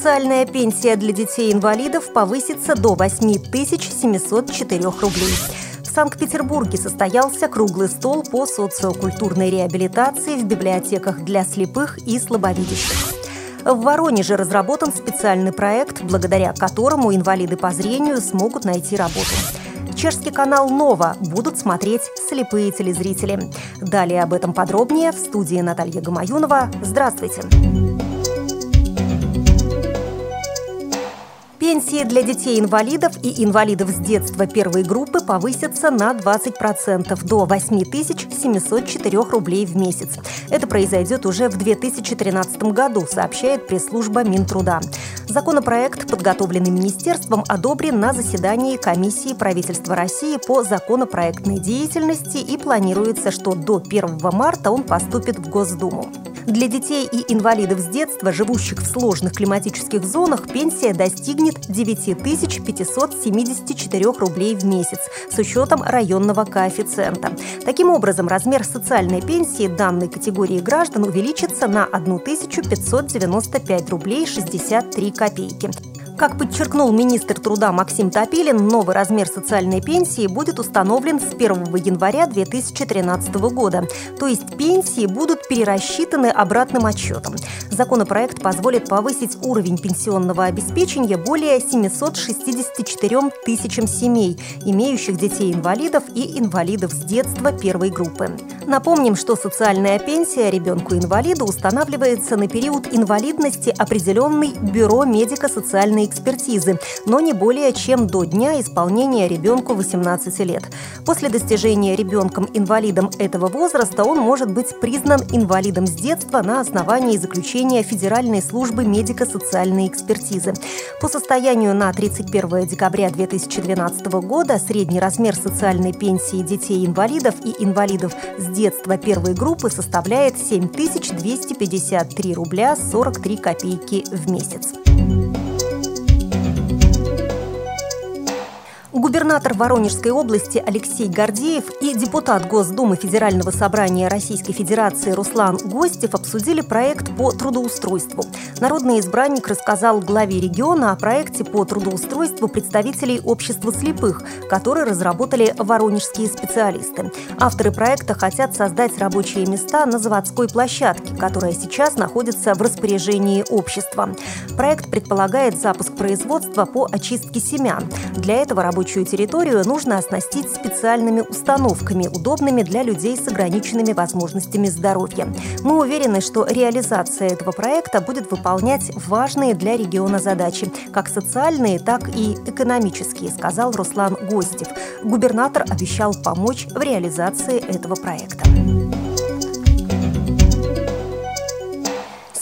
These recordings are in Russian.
Социальная пенсия для детей-инвалидов повысится до 8704 рублей. В Санкт-Петербурге состоялся круглый стол по социокультурной реабилитации в библиотеках для слепых и слабовидящих. В Воронеже разработан специальный проект, благодаря которому инвалиды по зрению смогут найти работу. Чешский канал «Нова» будут смотреть слепые телезрители. Далее об этом подробнее в студии Наталья Гамаюнова. Здравствуйте! Здравствуйте! Пенсии для детей-инвалидов и инвалидов с детства первой группы повысятся на 20% до 8704 рублей в месяц. Это произойдет уже в 2013 году, сообщает пресс-служба Минтруда. Законопроект, подготовленный министерством, одобрен на заседании комиссии правительства России по законопроектной деятельности и планируется, что до 1 марта он поступит в Госдуму. Для детей и инвалидов с детства, живущих в сложных климатических зонах, пенсия достигнет 9574 рублей в месяц с учетом районного коэффициента. Таким образом, размер социальной пенсии данной категории граждан увеличится на 1595 рублей 63 копейки. Как подчеркнул министр труда Максим Топилин, новый размер социальной пенсии будет установлен с 1 января 2013 года. То есть пенсии будут перерасчитаны обратным отчетом. Законопроект позволит повысить уровень пенсионного обеспечения более 764 тысячам семей, имеющих детей-инвалидов и инвалидов с детства первой группы. Напомним, что социальная пенсия ребенку-инвалиду устанавливается на период инвалидности, определенный Бюро медико-социальной экспертизы, но не более чем до дня исполнения ребенку 18 лет. После достижения ребенком-инвалидом этого возраста он может быть признан инвалидом с детства на основании заключения Федеральной службы медико-социальной экспертизы. По состоянию на 31 декабря 2012 года средний размер социальной пенсии детей-инвалидов и инвалидов с детства первой группы составляет 7253 рубля 43 копейки в месяц. Губернатор Воронежской области Алексей Гордеев и депутат Госдумы Федерального собрания Российской Федерации Руслан Гостев обсудили проект по трудоустройству. Народный избранник рассказал главе региона о проекте по трудоустройству представителей общества слепых, который разработали воронежские специалисты. Авторы проекта хотят создать рабочие места на заводской площадке, которая сейчас находится в распоряжении общества. Проект предполагает запуск производства по очистке семян. Для этого рабочие рабочую территорию нужно оснастить специальными установками, удобными для людей с ограниченными возможностями здоровья. Мы уверены, что реализация этого проекта будет выполнять важные для региона задачи, как социальные, так и экономические, сказал Руслан Гостев. Губернатор обещал помочь в реализации этого проекта.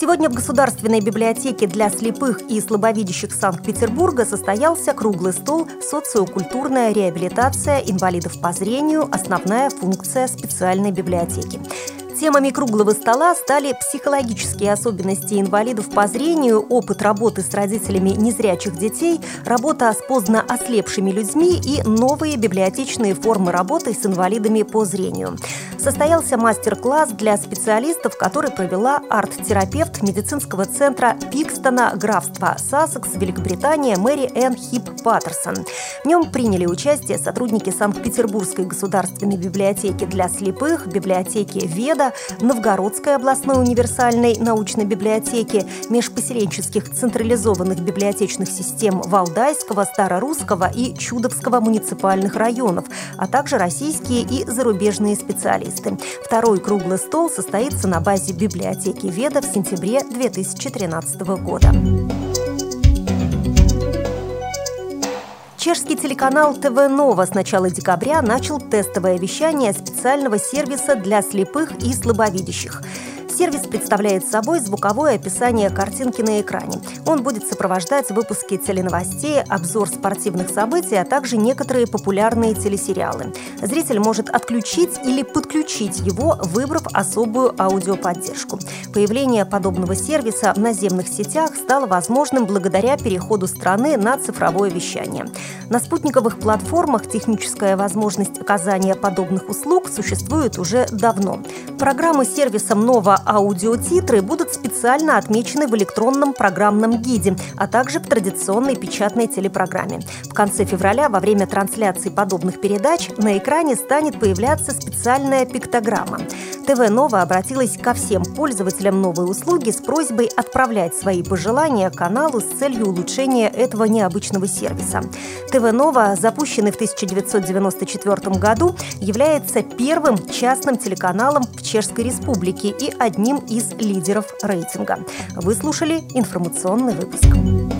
Сегодня в Государственной библиотеке для слепых и слабовидящих Санкт-Петербурга состоялся круглый стол «Социокультурная реабилитация инвалидов по зрению. Основная функция специальной библиотеки». Темами круглого стола стали психологические особенности инвалидов по зрению, опыт работы с родителями незрячих детей, работа с поздно ослепшими людьми и новые библиотечные формы работы с инвалидами по зрению. Состоялся мастер-класс для специалистов, который провела арт-терапевт медицинского центра Пикстона, графства Сассекс, Великобритания, Мэри Энн Хип Паттерсон. В нем приняли участие сотрудники Санкт-Петербургской государственной библиотеки для слепых, библиотеки Веда, Новгородской областной универсальной научной библиотеки, межпоселенческих централизованных библиотечных систем Валдайского, Старорусского и Чудовского муниципальных районов, а также российские и зарубежные специалисты. Второй круглый стол состоится на базе библиотеки Веда в сентябре 2013 года. Чешский телеканал ТВ Нова с начала декабря начал тестовое вещание специального сервиса для слепых и слабовидящих. Сервис представляет собой звуковое описание картинки на экране. Он будет сопровождать выпуски теленовостей, обзор спортивных событий, а также некоторые популярные телесериалы. Зритель может отключить или подключить его, выбрав особую аудиоподдержку. Появление подобного сервиса в наземных сетях стало возможным благодаря переходу страны на цифровое вещание. На спутниковых платформах техническая возможность оказания подобных услуг существует уже давно. Программы сервиса «Нова аудиотитры будут специально отмечены в электронном программном гиде, а также в традиционной печатной телепрограмме. В конце февраля во время трансляции подобных передач на экране станет появляться специальная пиктограмма. ТВ «Нова» обратилась ко всем пользователям новой услуги с просьбой отправлять свои пожелания каналу с целью улучшения этого необычного сервиса. ТВ «Нова», запущенный в 1994 году, является первым частным телеканалом в Чешской Республике и одним из лидеров рейтинга. Вы слушали информационный выпуск.